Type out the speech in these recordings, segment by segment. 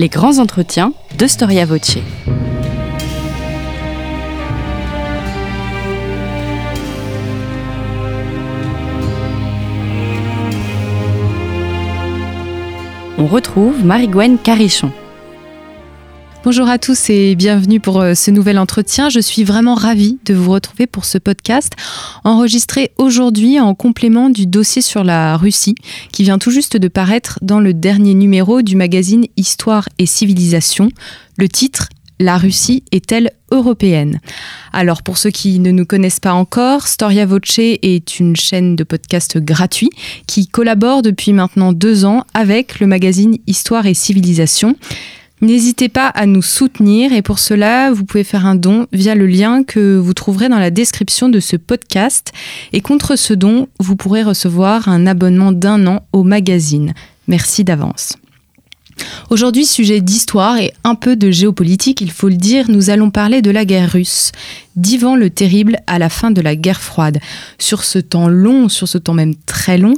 les grands entretiens de Storia Voce. On retrouve Marie-Gwen Carichon. Bonjour à tous et bienvenue pour euh, ce nouvel entretien. Je suis vraiment ravie de vous retrouver pour ce podcast enregistré aujourd'hui en complément du dossier sur la Russie qui vient tout juste de paraître dans le dernier numéro du magazine Histoire et Civilisation. Le titre la Russie est-elle européenne? Alors pour ceux qui ne nous connaissent pas encore, Storia Voce est une chaîne de podcast gratuit qui collabore depuis maintenant deux ans avec le magazine Histoire et Civilisation. N'hésitez pas à nous soutenir et pour cela, vous pouvez faire un don via le lien que vous trouverez dans la description de ce podcast. Et contre ce don, vous pourrez recevoir un abonnement d'un an au magazine. Merci d'avance. Aujourd'hui, sujet d'histoire et un peu de géopolitique, il faut le dire, nous allons parler de la guerre russe, d'Ivan le Terrible à la fin de la guerre froide. Sur ce temps long, sur ce temps même très long,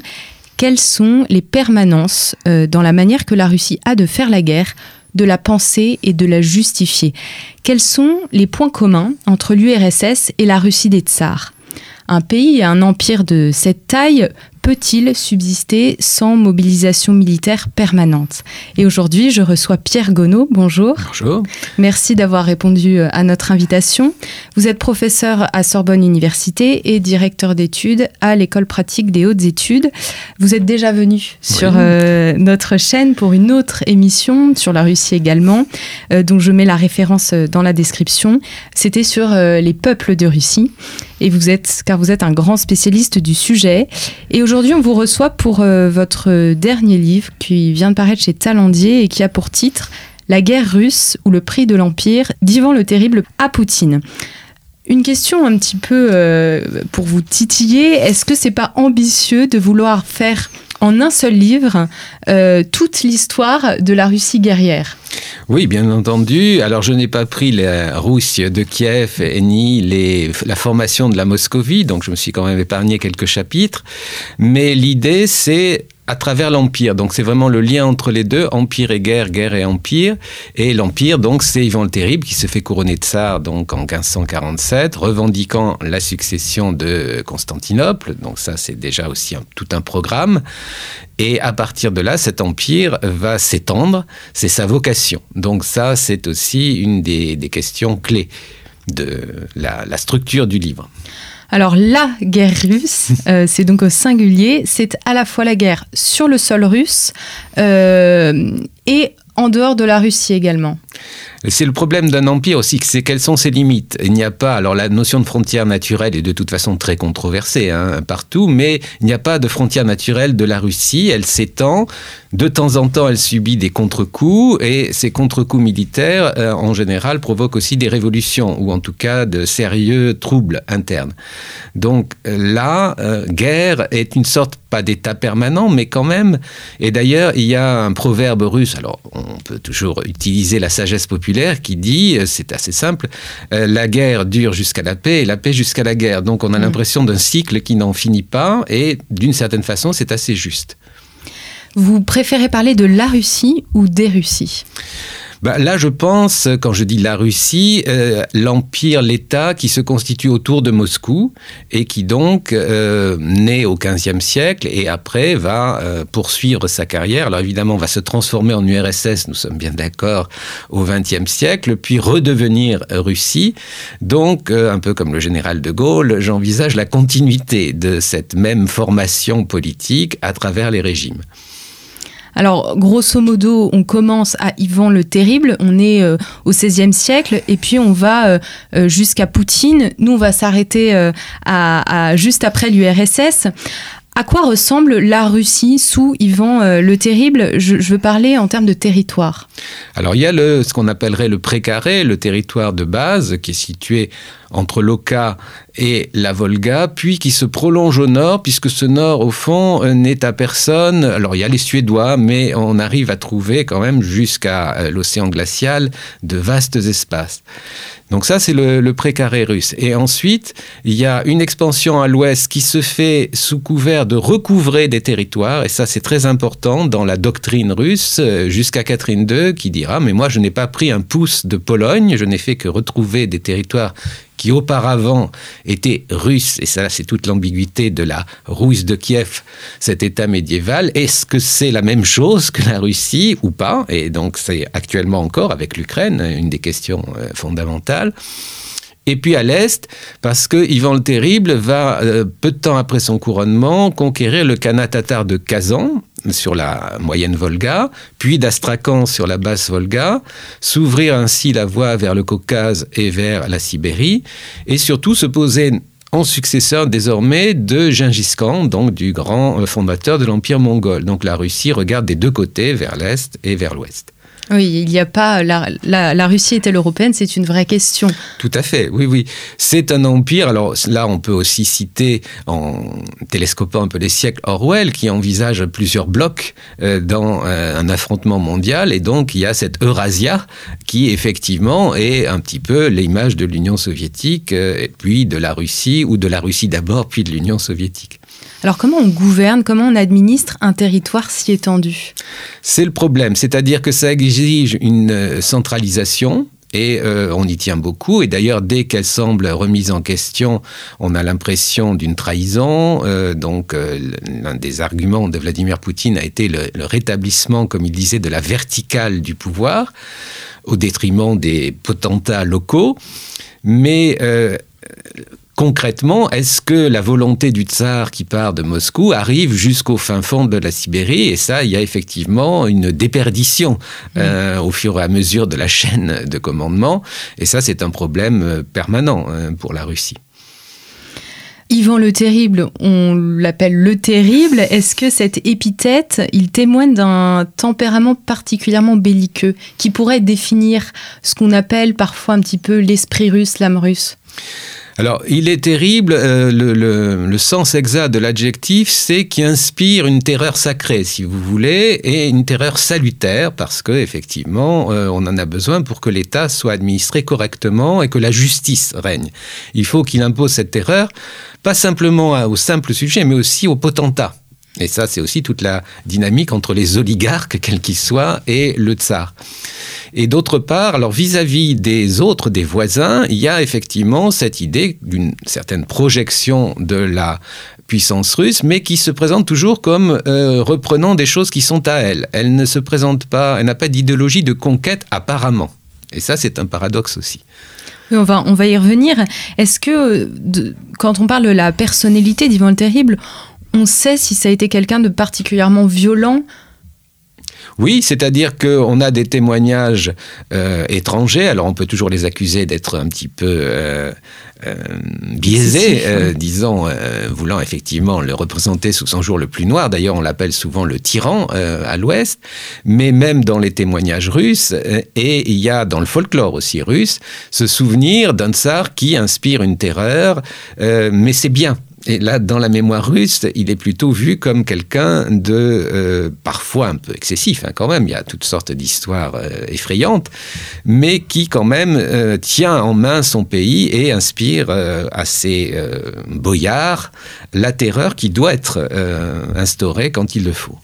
quelles sont les permanences euh, dans la manière que la Russie a de faire la guerre de la penser et de la justifier. Quels sont les points communs entre l'URSS et la Russie des tsars? Un pays et un empire de cette taille peut-il subsister sans mobilisation militaire permanente? Et aujourd'hui, je reçois Pierre Gonneau. Bonjour. Bonjour. Merci d'avoir répondu euh, à notre invitation. Vous êtes professeur à Sorbonne Université et directeur d'études à l'École pratique des hautes études. Vous êtes déjà venu sur euh, notre chaîne pour une autre émission sur la Russie également, euh, dont je mets la référence dans la description. C'était sur les peuples de Russie. Et vous êtes, car vous êtes un grand spécialiste du sujet. Et aujourd'hui, on vous reçoit pour euh, votre dernier livre qui vient de paraître chez Talendier et qui a pour titre La guerre russe ou le prix de l'Empire d'Ivan le Terrible à Poutine. Une question un petit peu euh, pour vous titiller, est-ce que c'est pas ambitieux de vouloir faire en un seul livre euh, toute l'histoire de la Russie guerrière oui, bien entendu. Alors, je n'ai pas pris la Russie de Kiev ni la formation de la Moscovie, donc je me suis quand même épargné quelques chapitres. Mais l'idée, c'est à travers l'Empire. Donc c'est vraiment le lien entre les deux, Empire et guerre, guerre et Empire. Et l'Empire, donc c'est Ivan le Terrible qui se fait couronner tsar donc, en 1547, revendiquant la succession de Constantinople. Donc ça c'est déjà aussi tout un programme. Et à partir de là, cet empire va s'étendre, c'est sa vocation. Donc ça c'est aussi une des, questions clés de la structure du livre. Alors la guerre russe, euh, c'est donc au singulier, c'est à la fois la guerre sur le sol russe euh, et en dehors de la Russie également. C'est le problème d'un empire aussi, c'est quelles sont ses limites. Il n'y a pas, alors la notion de frontière naturelle est de toute façon très controversée hein, partout, mais il n'y a pas de frontière naturelle de la Russie. Elle s'étend. De temps en temps, elle subit des contre-coups et ces contre-coups militaires, euh, en général, provoquent aussi des révolutions ou en tout cas de sérieux troubles internes. Donc là, euh, guerre est une sorte pas d'état permanent, mais quand même. Et d'ailleurs, il y a un proverbe russe. Alors, on peut toujours utiliser la sagesse populaire qui dit, euh, c'est assez simple, euh, la guerre dure jusqu'à la paix et la paix jusqu'à la guerre. Donc, on a mm. l'impression d'un cycle qui n'en finit pas. Et d'une certaine façon, c'est assez juste. Vous préférez parler de la Russie ou des Russies bah, là, je pense, quand je dis la Russie, euh, l'empire, l'État qui se constitue autour de Moscou et qui donc euh, naît au XVe siècle et après va euh, poursuivre sa carrière. Alors évidemment, va se transformer en URSS, nous sommes bien d'accord, au XXe siècle, puis redevenir Russie. Donc, un peu comme le général de Gaulle, j'envisage la continuité de cette même formation politique à travers les régimes. Alors, grosso modo, on commence à Ivan le Terrible, on est euh, au XVIe siècle, et puis on va euh, euh, jusqu'à Poutine. Nous, on va s'arrêter à, juste après l'URSS. À quoi ressemble la Russie sous Ivan euh, le Terrible? Je, veux parler en termes de territoire. Alors il y a ce qu'on appellerait le précaré, le territoire de base qui est situé entre l'Oka et la Volga, puis qui se prolonge au nord, puisque ce nord, au fond, euh, n'est à personne. Alors il y a les Suédois, mais on arrive à trouver quand même jusqu'à euh, l'océan glacial de vastes espaces. Donc ça, c'est le, précaré russe. Et ensuite, il y a une expansion à l'ouest qui se fait sous couvert de recouvrer des territoires. Et ça, c'est très important dans la doctrine russe, euh, jusqu'à Catherine II, qui dira, mais moi, je n'ai pas pris un pouce de Pologne, je n'ai fait que retrouver des territoires qui auparavant étaient russes, et ça c'est toute l'ambiguïté de la Russe de Kiev, cet État médiéval, est-ce que c'est la même chose que la Russie ou pas? Et donc c'est actuellement encore avec l'Ukraine une des questions euh, fondamentales. Et puis à l'est, parce que Ivan le Terrible va, euh, peu de temps après son couronnement, conquérir le Khanat tatar de Kazan, sur la moyenne Volga, puis d'Astrakhan sur la basse Volga, s'ouvrir ainsi la voie vers le Caucase et vers la Sibérie, et surtout se poser en successeur désormais de Gengis Khan, donc du grand euh, fondateur de l'Empire mongol. Donc la Russie regarde des deux côtés, vers l'Est et vers l'Ouest. Oui, il n'y a pas. La, la, Russie est-elle européenne? C'est une vraie question. Tout à fait, oui, oui. C'est un empire. Alors là, on peut aussi citer, en télescopant un peu les siècles, Orwell, qui envisage plusieurs blocs euh, dans euh, un affrontement mondial. Et donc, il y a cette Eurasia qui, effectivement, est un petit peu l'image de l'Union soviétique, euh, et puis de la Russie, ou de la Russie d'abord, puis de l'Union soviétique. Alors comment on gouverne, comment on administre un territoire si étendu? C'est le problème, c'est-à-dire que ça exige une euh, centralisation et euh, on y tient beaucoup. Et d'ailleurs, dès qu'elle semble remise en question, on a l'impression d'une trahison. Euh, donc, l'un des arguments de Vladimir Poutine a été le, le, rétablissement, comme il disait, de la verticale du pouvoir, au détriment des potentats locaux. Mais concrètement, est-ce que la volonté du tsar qui part de Moscou arrive jusqu'au fin fond de la Sibérie? Et ça, il y a effectivement une déperdition euh, au fur et à mesure de la chaîne de commandement. Et ça, c'est un problème euh, permanent euh, pour la Russie. Yvan le Terrible, on l'appelle le Terrible. Est-ce que cette épithète, il témoigne d'un tempérament particulièrement belliqueux qui pourrait définir ce qu'on appelle parfois un petit peu l'esprit russe, l'âme russe? Alors, il est terrible, euh, le, sens exact de l'adjectif, c'est qu'il inspire une terreur sacrée, si vous voulez, et une terreur salutaire, parce que effectivement, euh, on en a besoin pour que l'État soit administré correctement et que la justice règne. Il faut qu'il impose cette terreur, pas simplement au simple sujet, mais aussi au potentat. Et ça, c'est aussi toute la dynamique entre les oligarques, quels qu'ils soient, et le tsar. Et d'autre part, alors vis-à-vis -vis des autres, des voisins, il y a effectivement cette idée d'une certaine projection de la puissance russe, mais qui se présente toujours comme euh, reprenant des choses qui sont à elle. Elle ne se présente pas, elle n'a pas d'idéologie de conquête apparemment. Et ça, c'est un paradoxe aussi. On, va, on va y revenir. Est-ce que, quand on parle de la personnalité d'Ivan le Terrible, on sait si ça a été quelqu'un de particulièrement violent oui, c'est-à-dire qu'on a des témoignages euh, étrangers, alors on peut toujours les accuser d'être un petit peu euh, euh, biaisés, euh, disons, voulant effectivement le représenter sous son jour le plus noir. D'ailleurs, on l'appelle souvent le tyran à l'ouest, mais même dans les témoignages russes, et il y a dans le folklore aussi russe, ce souvenir d'un tsar qui inspire une terreur, mais c'est bien. Et là, dans la mémoire russe, il est plutôt vu comme quelqu'un de euh, parfois un peu excessif, hein, quand même. Il y a toutes sortes d'histoires euh, effrayantes, mais qui quand même euh, tient en main son pays et inspire à ses boyards la terreur qui doit être instaurée quand il le faut.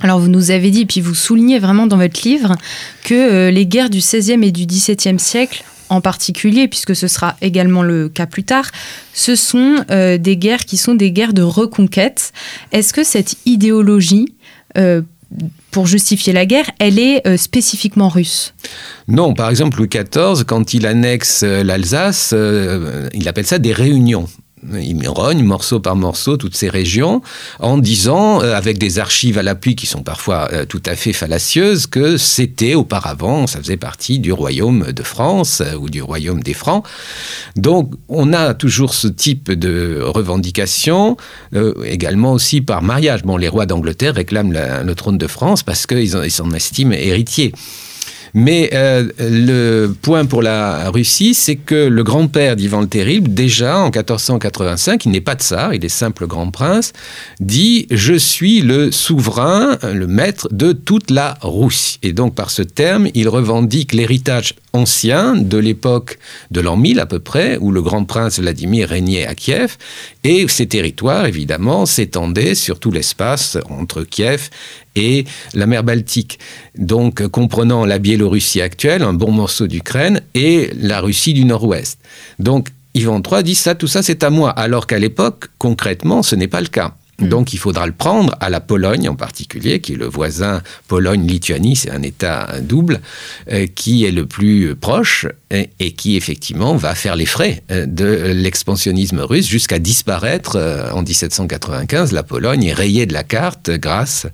Alors vous nous avez dit, puis vous soulignez vraiment dans votre livre, que les guerres du XVIe et du XVIIe siècle en particulier, puisque ce sera également le cas plus tard, ce sont euh, des guerres qui sont des guerres de reconquête. Est-ce que cette idéologie euh, pour justifier la guerre, elle est euh, spécifiquement russe? Non, par exemple, Louis XIV, quand il annexe l'Alsace, il appelle ça des réunions il rogne morceau par morceau toutes ces régions en disant, euh, avec des archives à l'appui qui sont parfois euh, tout à fait fallacieuses, que c'était auparavant, ça faisait partie du royaume de France euh, ou du royaume des Francs. Donc on a toujours ce type de revendication, également aussi par mariage. Bon, les rois d'Angleterre réclament la, le trône de France parce qu'ils s'en estiment héritiers. Mais euh, le point pour la Russie, c'est que le grand-père d'Ivan le Terrible, déjà en 1485, il n'est pas tsar, il est simple grand prince, dit Je suis le souverain, le maître de toute la Russie. Et donc, par ce terme, il revendique l'héritage ancien de l'époque de l'an 1000 à peu près, où le grand prince Vladimir régnait à Kiev, et ces territoires, évidemment, s'étendaient sur tout l'espace entre Kiev et la mer Baltique. Donc, comprenant la Biélorussie actuelle, un bon morceau d'Ukraine, et la Russie du Nord-Ouest. Donc, Ivan III dit ça, tout ça, c'est à moi, alors qu'à l'époque, concrètement, ce n'est pas le cas. Mm. Donc il faudra le prendre à la Pologne en particulier, qui est le voisin Pologne-Lituanie, c'est un État double, euh, qui est le plus proche et, qui effectivement va faire les frais euh, de l'expansionnisme russe jusqu'à disparaître euh, en 1795. La Pologne est rayée de la carte grâce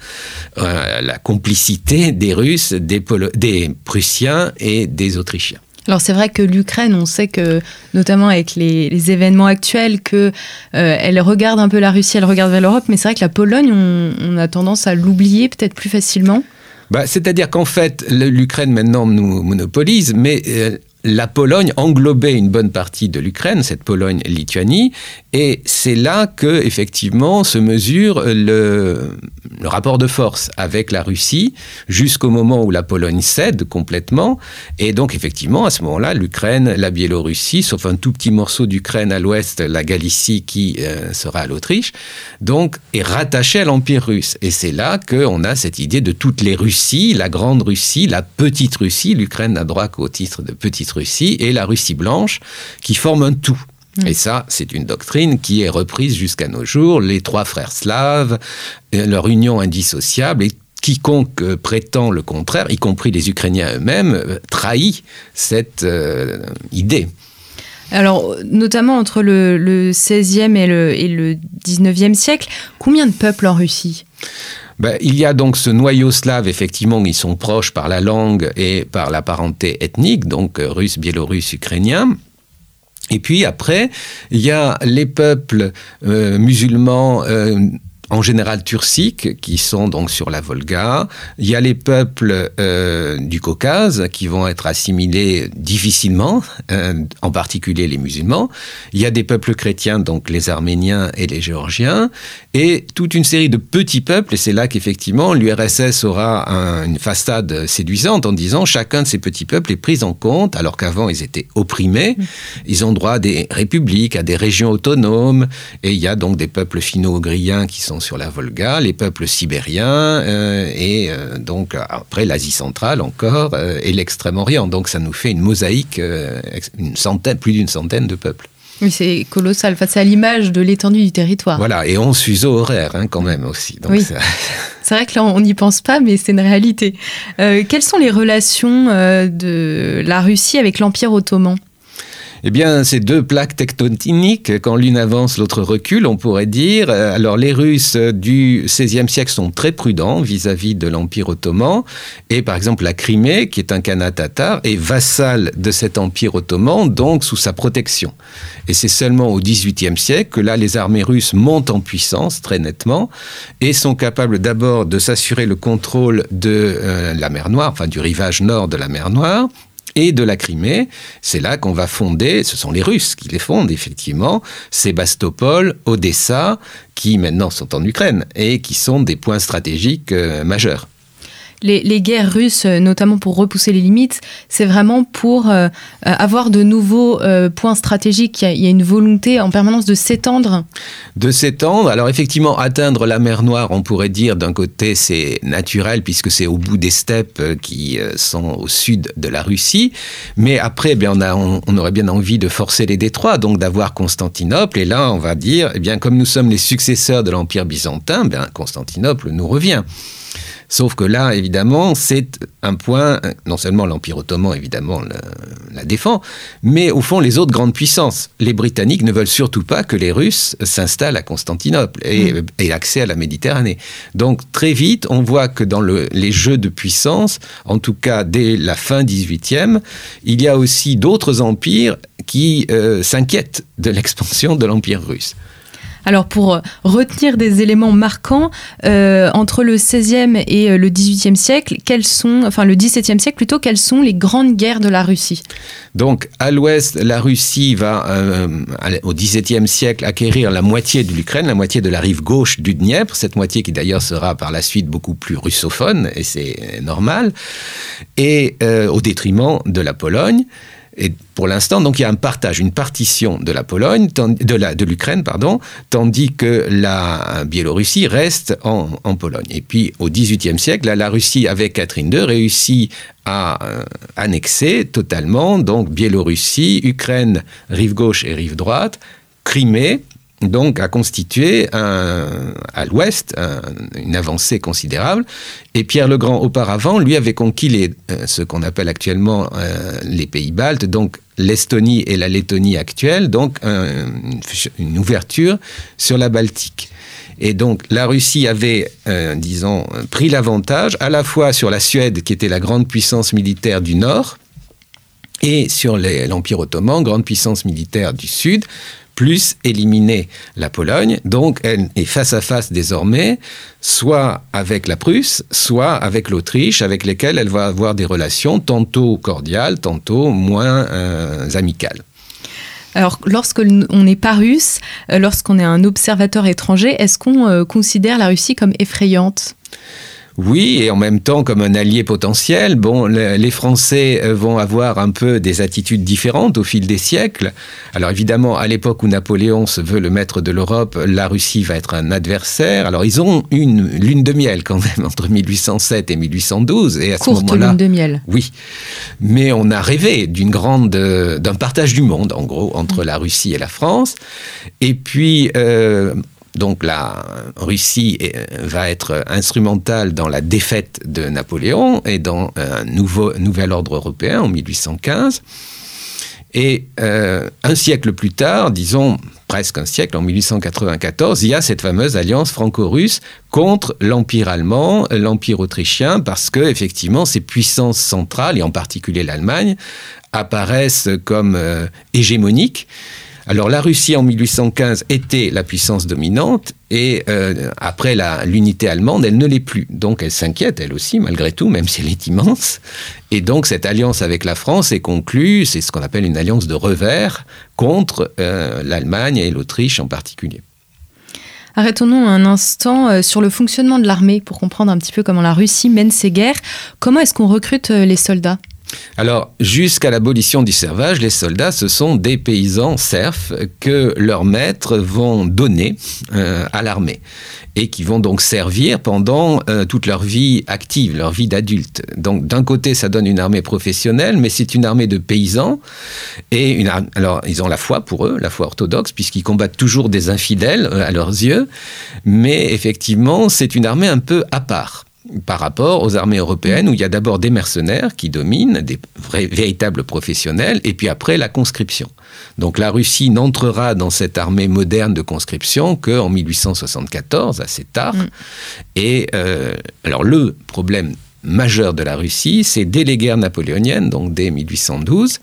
à la complicité des Russes, des, des Prussiens et des Autrichiens. Alors c'est vrai que l'Ukraine, on sait que, notamment avec les, événements actuels, que euh, elle regarde un peu la Russie, elle regarde vers l'Europe, mais c'est vrai que la Pologne, on, a tendance à l'oublier peut-être plus facilement. Bah, C'est-à-dire qu'en fait, l'Ukraine maintenant nous monopolise, mais euh, la Pologne englobait une bonne partie de l'Ukraine, cette Pologne-Lituanie, et c'est là que effectivement se mesure le, rapport de force avec la Russie jusqu'au moment où la Pologne cède complètement, et donc effectivement à ce moment-là l'Ukraine, la Biélorussie, sauf un tout petit morceau d'Ukraine à l'ouest, la Galicie qui euh, sera à l'Autriche, donc est rattachée à l'Empire russe, et c'est là qu'on a cette idée de toutes les Russies, la grande Russie, la petite Russie, l'Ukraine n'a droit qu'au titre de petite Russie et la Russie blanche, qui forment un tout. Mm. Et ça, c'est une doctrine qui est reprise jusqu'à nos jours. Les trois frères slaves, euh, leur union indissociable, et quiconque euh, prétend le contraire, y compris les Ukrainiens eux-mêmes, euh, trahit cette idée. Alors, notamment entre le, 16e et le, et le 19e siècle, combien de peuples en Russie? Ben, il y a donc ce noyau slave, effectivement, ils sont proches par la langue et par la parenté ethnique, donc euh, russe, biélorusse, ukrainien. Et puis après, il y a les peuples euh, musulmans euh, en général turciques, qui sont donc sur la Volga. Il y a les peuples euh, du Caucase qui vont être assimilés difficilement, euh, en particulier les musulmans. Il y a des peuples chrétiens, donc les Arméniens et les Géorgiens, et toute une série de petits peuples. Et c'est là qu'effectivement l'URSS aura une façade séduisante en disant chacun de ces petits peuples est pris en compte, alors qu'avant ils étaient opprimés. Ils ont droit à des républiques, à des régions autonomes, et il y a donc des peuples finno-ougriens qui sont sur la Volga, les peuples sibériens euh, et euh, donc après l'Asie centrale encore euh, et l'Extrême-Orient. Donc ça nous fait une mosaïque, une centaine, plus d'une centaine de peuples. Oui, c'est colossal. Enfin, c'est à l'image de l'étendue du territoire. Voilà, et 11 fuseaux horaires hein, quand même aussi. oui. C'est vrai que là, on n'y pense pas, mais c'est une réalité. quelles sont les relations de la Russie avec l'Empire ottoman? Eh bien, ces deux plaques tectoniques, quand l'une avance, l'autre recule, on pourrait dire. Euh, alors, les Russes du XVIe siècle sont très prudents vis-à-vis de l'Empire ottoman. Et par exemple, la Crimée, qui est un Khanat tatar, est vassale de cet Empire ottoman, donc sous sa protection. Et c'est seulement au XVIIIe siècle que là, les armées russes montent en puissance très nettement et sont capables d'abord de s'assurer le contrôle de euh, la mer Noire, enfin du rivage nord de la mer Noire, et de la Crimée. C'est là qu'on va fonder, ce sont les Russes qui les fondent effectivement, Sébastopol, Odessa, qui maintenant sont en Ukraine et qui sont des points stratégiques euh, majeurs les, guerres russes, euh, notamment pour repousser les limites, c'est vraiment pour euh, euh, avoir de nouveaux points stratégiques. Il y, a, une volonté en permanence de s'étendre. De s'étendre. Alors effectivement, atteindre la mer Noire, on pourrait dire d'un côté c'est naturel puisque c'est au bout des steppes qui sont au sud de la Russie. Mais après, eh bien, on, on, aurait bien envie de forcer les détroits, donc d'avoir Constantinople. Et là, on va dire, eh bien, comme nous sommes les successeurs de l'Empire byzantin, bien, Constantinople nous revient. Sauf que là, évidemment, c'est un point, non seulement l'Empire ottoman, évidemment, la, défend, mais au fond, les autres grandes puissances. Les Britanniques ne veulent surtout pas que les Russes s'installent à Constantinople et, mm. aient accès à la Méditerranée. Donc, très vite, on voit que dans les jeux de puissance, en tout cas dès la fin 18e, il y a aussi d'autres empires qui euh, s'inquiètent de l'expansion de l'Empire russe. Alors pour euh, retenir des éléments marquants, euh, entre le 16e et euh, le 18e siècle, quelles sont, enfin le 17e siècle plutôt, quelles sont les grandes guerres de la Russie? Donc à l'ouest, la Russie va au 17e siècle acquérir la moitié de l'Ukraine, la moitié de la rive gauche du Dniepr, cette moitié qui d'ailleurs sera par la suite beaucoup plus russophone, et c'est normal, et au détriment de la Pologne. Et pour l'instant, donc il y a un partage, une partition de la Pologne, de l'Ukraine, tandis que la Biélorussie reste en, Pologne. Et puis au XVIIIe siècle, la Russie avec Catherine II réussit à euh, annexer totalement donc Biélorussie, Ukraine, rive gauche et rive droite, Crimée, donc a constitué à l'ouest un, une avancée considérable. Et Pierre le Grand, auparavant, lui avait conquis euh, ce qu'on appelle actuellement euh, les pays baltes, donc l'Estonie et la Lettonie actuelle, donc un, une ouverture sur la Baltique. Et donc la Russie avait, euh, disons, pris l'avantage à la fois sur la Suède, qui était la grande puissance militaire du Nord, et sur l'Empire ottoman, grande puissance militaire du Sud, plus éliminer la Pologne. Donc elle est face à face désormais, soit avec la Prusse, soit avec l'Autriche, avec lesquelles elle va avoir des relations tantôt cordiales, tantôt moins euh, amicales. Alors, lorsqu'on n'est pas russe, euh, lorsqu'on est un observateur étranger, est-ce qu'on euh, considère la Russie comme effrayante? Oui, et en même temps comme un allié potentiel. Bon, le, les Français euh, vont avoir un peu des attitudes différentes au fil des siècles. Alors évidemment, à l'époque où Napoléon se veut le maître de l'Europe, la Russie va être un adversaire. Alors ils ont une lune de miel quand même entre 1807 et 1812. Et à Courte ce moment-là, lune de miel. oui, mais on a rêvé d'une grande, euh, d'un partage du monde en gros entre la Russie et la France. Et puis euh, donc la Russie va être instrumentale dans la défaite de Napoléon et dans un nouvel ordre européen en 1815. Et euh, un siècle plus tard, disons presque un siècle, en 1894, il y a cette fameuse alliance franco-russe contre l'Empire allemand, l'Empire autrichien, parce que effectivement ces puissances centrales, et en particulier l'Allemagne, apparaissent comme euh, hégémoniques. Alors la Russie en 1815 était la puissance dominante et euh, après l'unité allemande, elle ne l'est plus. Donc elle s'inquiète, elle aussi, malgré tout, même si elle est immense. Et donc cette alliance avec la France est conclue, c'est ce qu'on appelle une alliance de revers contre euh, l'Allemagne et l'Autriche en particulier. Arrêtons-nous un instant euh, sur le fonctionnement de l'armée pour comprendre un petit peu comment la Russie mène ses guerres. Comment est-ce qu'on recrute les soldats? Alors, jusqu'à l'abolition du servage, les soldats, ce sont des paysans serfs que leurs maîtres vont donner euh, à l'armée et qui vont donc servir pendant euh, toute leur vie active, leur vie d'adulte. Donc, d'un côté, ça donne une armée professionnelle, mais c'est une armée de paysans. Et une ar- alors, ils ont la foi pour eux, la foi orthodoxe, puisqu'ils combattent toujours des infidèles euh, à leurs yeux. Mais effectivement, c'est une armée un peu à part par rapport aux armées européennes où il y a d'abord des mercenaires qui dominent, des vrais, véritables professionnels, et puis après la conscription. Donc la Russie n'entrera dans cette armée moderne de conscription qu'en 1874, assez tard. Mm. Et euh, alors le problème majeur de la Russie, c'est dès les guerres napoléoniennes, donc dès 1812,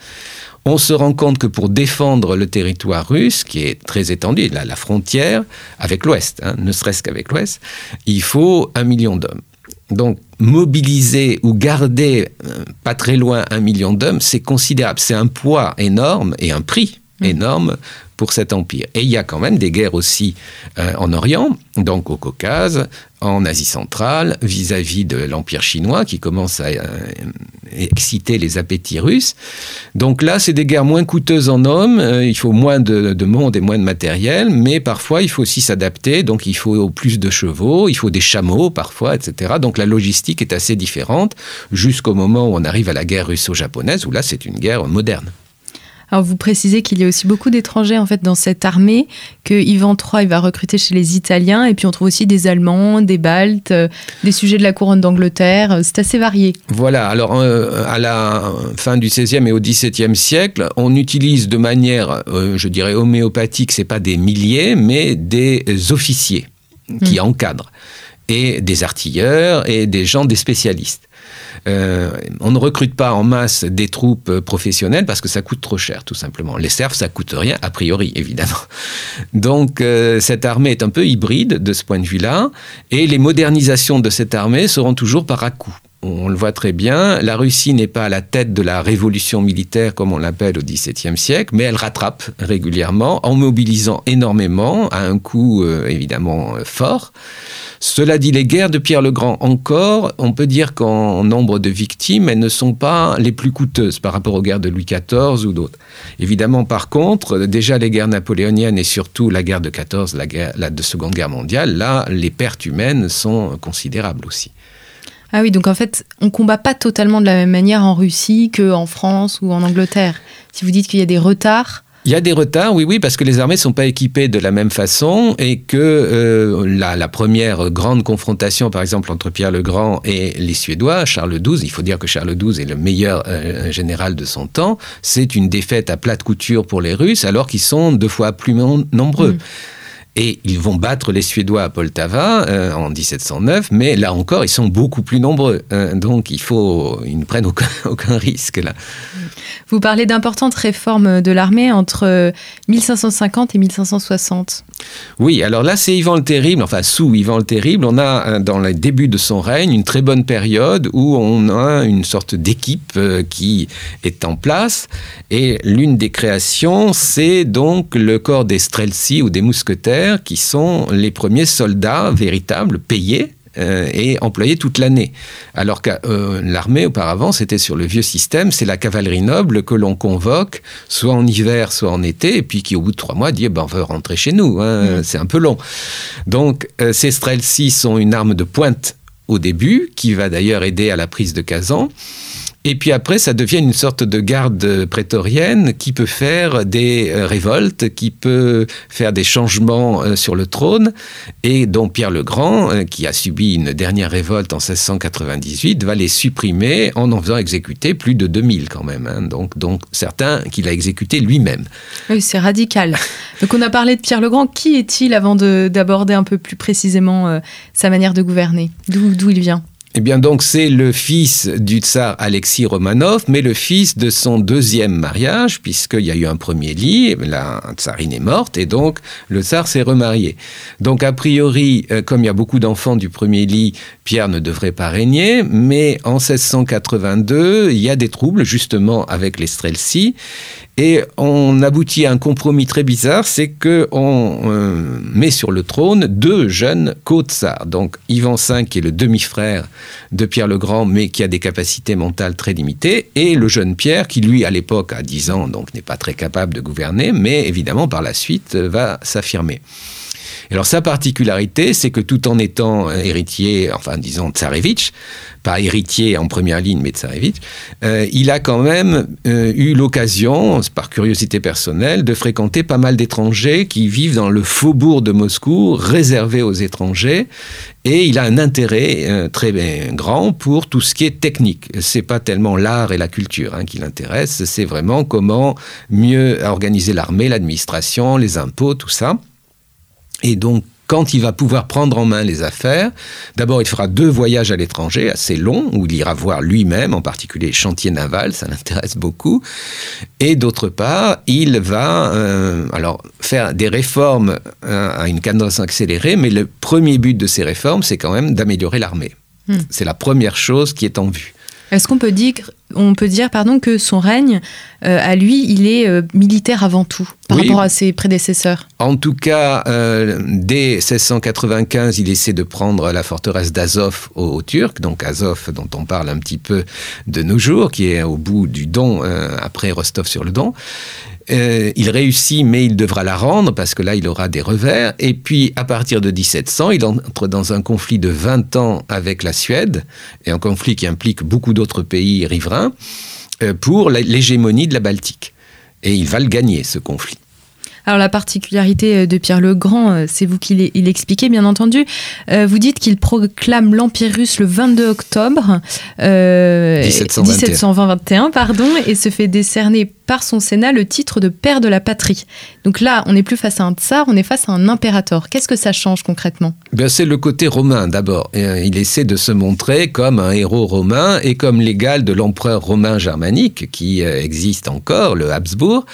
on se rend compte que pour défendre le territoire russe, qui est très étendu, la, la frontière avec l'Ouest, hein, ne serait-ce qu'avec l'Ouest, il faut un million d'hommes. Donc, mobiliser ou garder euh, pas très loin un million d'hommes, c'est considérable. C'est un poids énorme et un prix. Énorme pour cet empire. Et il y a quand même des guerres aussi euh, en Orient, donc au Caucase, en Asie centrale, vis-à-vis de l'empire chinois qui commence à euh, exciter les appétits russes. Donc là, c'est des guerres moins coûteuses en hommes, euh, il faut moins de, de monde et moins de matériel, mais parfois il faut aussi s'adapter, donc il faut plus de chevaux, il faut des chameaux parfois, etc. Donc la logistique est assez différente jusqu'au moment où on arrive à la guerre russo-japonaise, où là c'est une guerre moderne. Alors vous précisez qu'il y a aussi beaucoup d'étrangers en fait dans cette armée, que Ivan III il va recruter chez les Italiens, et puis on trouve aussi des Allemands, des Baltes, euh, des sujets de la couronne d'Angleterre. euh, C'est assez varié. Voilà, alors euh, à la fin du XVIe et au XVIIe siècle, on utilise de manière, euh, je dirais, homéopathique, c'est pas des milliers, mais des officiers qui Mm. encadrent. et des artilleurs et des gens, des spécialistes. Euh, on ne recrute pas en masse des troupes professionnelles parce que ça coûte trop cher, tout simplement. Les serfs, ça coûte rien, a priori, évidemment. Donc, euh, cette armée est un peu hybride de ce point de vue-là, et les modernisations de cette armée seront toujours par à-coups on le voit très bien, la Russie n'est pas à la tête de la révolution militaire comme on l'appelle au XVIIe siècle, mais elle rattrape régulièrement en mobilisant énormément à un coût euh, évidemment euh, fort. Cela dit, les guerres de Pierre le Grand encore, on peut dire qu'en nombre de victimes, elles ne sont pas les plus coûteuses par rapport aux guerres de Louis XIV ou d'autres. Évidemment, par contre, déjà les guerres napoléoniennes et surtout la guerre de 14, la, guerre, Seconde Guerre mondiale, là, les pertes humaines sont considérables aussi. Ah oui, donc en fait, on combat pas totalement de la même manière en Russie qu'en France ou en Angleterre. Si vous dites qu'il y a des retards. Il y a des retards, oui, oui, parce que les armées ne sont pas équipées de la même façon et que euh, la, première grande confrontation, par exemple, entre Pierre le Grand et les Suédois, Charles XII, il faut dire que Charles XII est le meilleur euh, général de son temps, c'est une défaite à plate couture pour les Russes alors qu'ils sont deux fois plus nombreux. Mm. Et ils vont battre les Suédois à Poltava euh, en 1709, mais là encore, ils sont beaucoup plus nombreux. Euh, donc, il faut, ils ne prennent aucun, aucun risque là. Vous parlez d'importantes réformes de l'armée entre 1550 et 1560. Oui, alors là, c'est Ivan le Terrible, enfin sous Ivan le Terrible, on a euh, dans les débuts de son règne une très bonne période où on a une sorte d'équipe qui est en place. Et l'une des créations, c'est donc le corps des Strelsi ou des mousquetaires qui sont les premiers soldats véritables, payés euh, et employés toute l'année. Alors que euh, l'armée, auparavant, c'était sur le vieux système, c'est la cavalerie noble que l'on convoque, soit en hiver, soit en été, et puis qui, au bout de trois mois, dit eh ben, on veut rentrer chez nous, hein, c'est un peu long. Donc, euh, ces Strelsi sont une arme de pointe au début, qui va d'ailleurs aider à la prise de Kazan. Et puis après, ça devient une sorte de garde prétorienne qui peut faire des euh, révoltes, qui peut faire des changements euh, sur le trône. Et donc Pierre le Grand, euh, qui a subi une dernière révolte en 1698, va les supprimer en en faisant exécuter plus de 2000 quand même. Hein. Donc, donc certains qu'il a exécutés lui-même. Oui, c'est radical. donc on a parlé de Pierre le Grand. Qui est-il avant d'aborder un peu plus précisément sa manière de gouverner? D'où il vient? Eh bien donc c'est le fils du tsar Alexis Romanov, mais le fils de son deuxième mariage, puisqu'il y a eu un premier lit, la tsarine est morte, et donc le tsar s'est remarié. Donc a priori, euh, comme il y a beaucoup d'enfants du premier lit, Pierre ne devrait pas régner, mais en 1682, il y a des troubles justement avec les Strelsi, et on aboutit à un compromis très bizarre, c'est que on euh, met sur le trône deux jeunes co-tsars. Donc Ivan V, qui est le demi-frère de Pierre le Grand, mais qui a des capacités mentales très limitées, et le jeune Pierre, qui lui, à l'époque, a 10 ans, donc n'est pas très capable de gouverner, mais évidemment, par la suite, va s'affirmer. Alors sa particularité, c'est que tout en étant héritier, enfin disons tsarevitch, pas héritier en première ligne, mais tsarevitch, euh, il a quand même euh, eu l'occasion, par curiosité personnelle, de fréquenter pas mal d'étrangers qui vivent dans le faubourg de Moscou, réservé aux étrangers, et il a un intérêt euh, très grand pour tout ce qui est technique. C'est pas tellement l'art et la culture hein, qui l'intéressent, c'est vraiment comment mieux organiser l'armée, l'administration, les impôts, tout ça. Et donc, quand il va pouvoir prendre en main les affaires, d'abord il fera deux voyages à l'étranger assez longs, où il ira voir lui-même, en particulier les chantiers navals, ça l'intéresse beaucoup. Et d'autre part, il va euh, alors faire des réformes euh, à une cadence accélérée, mais le premier but de ces réformes, c'est quand même d'améliorer l'armée. Hmm. C'est la première chose qui est en vue. Est-ce qu'on peut dire, on peut dire pardon, que son règne, euh, à lui, il est euh, militaire avant tout, par rapport à ses prédécesseurs? En tout cas, euh, dès 1695, il essaie de prendre la forteresse d'Azov aux, Turcs, donc Azov dont on parle un petit peu de nos jours, qui est au bout du Don, après Rostov-sur-le-Don. Euh, il réussit, mais il devra la rendre parce que là, il aura des revers. Et puis, à partir de 1700, il entre dans un conflit de 20 ans avec la Suède, et un conflit qui implique beaucoup d'autres pays riverains, euh, pour l'hégémonie de la Baltique. Et il va le gagner, ce conflit. Alors la particularité euh, de Pierre le Grand, c'est vous qui l'expliquez bien entendu. vous dites qu'il proclame l'Empire russe le 22 octobre 1721. pardon, et se fait décerner par son Sénat le titre de père de la patrie. Donc là, on n'est plus face à un tsar, on est face à un impérator. Qu'est-ce que ça change concrètement? Ben, C'est le côté romain d'abord. Euh, il essaie de se montrer comme un héros romain et comme l'égal de l'empereur romain germanique qui euh, existe encore, le Habsbourg.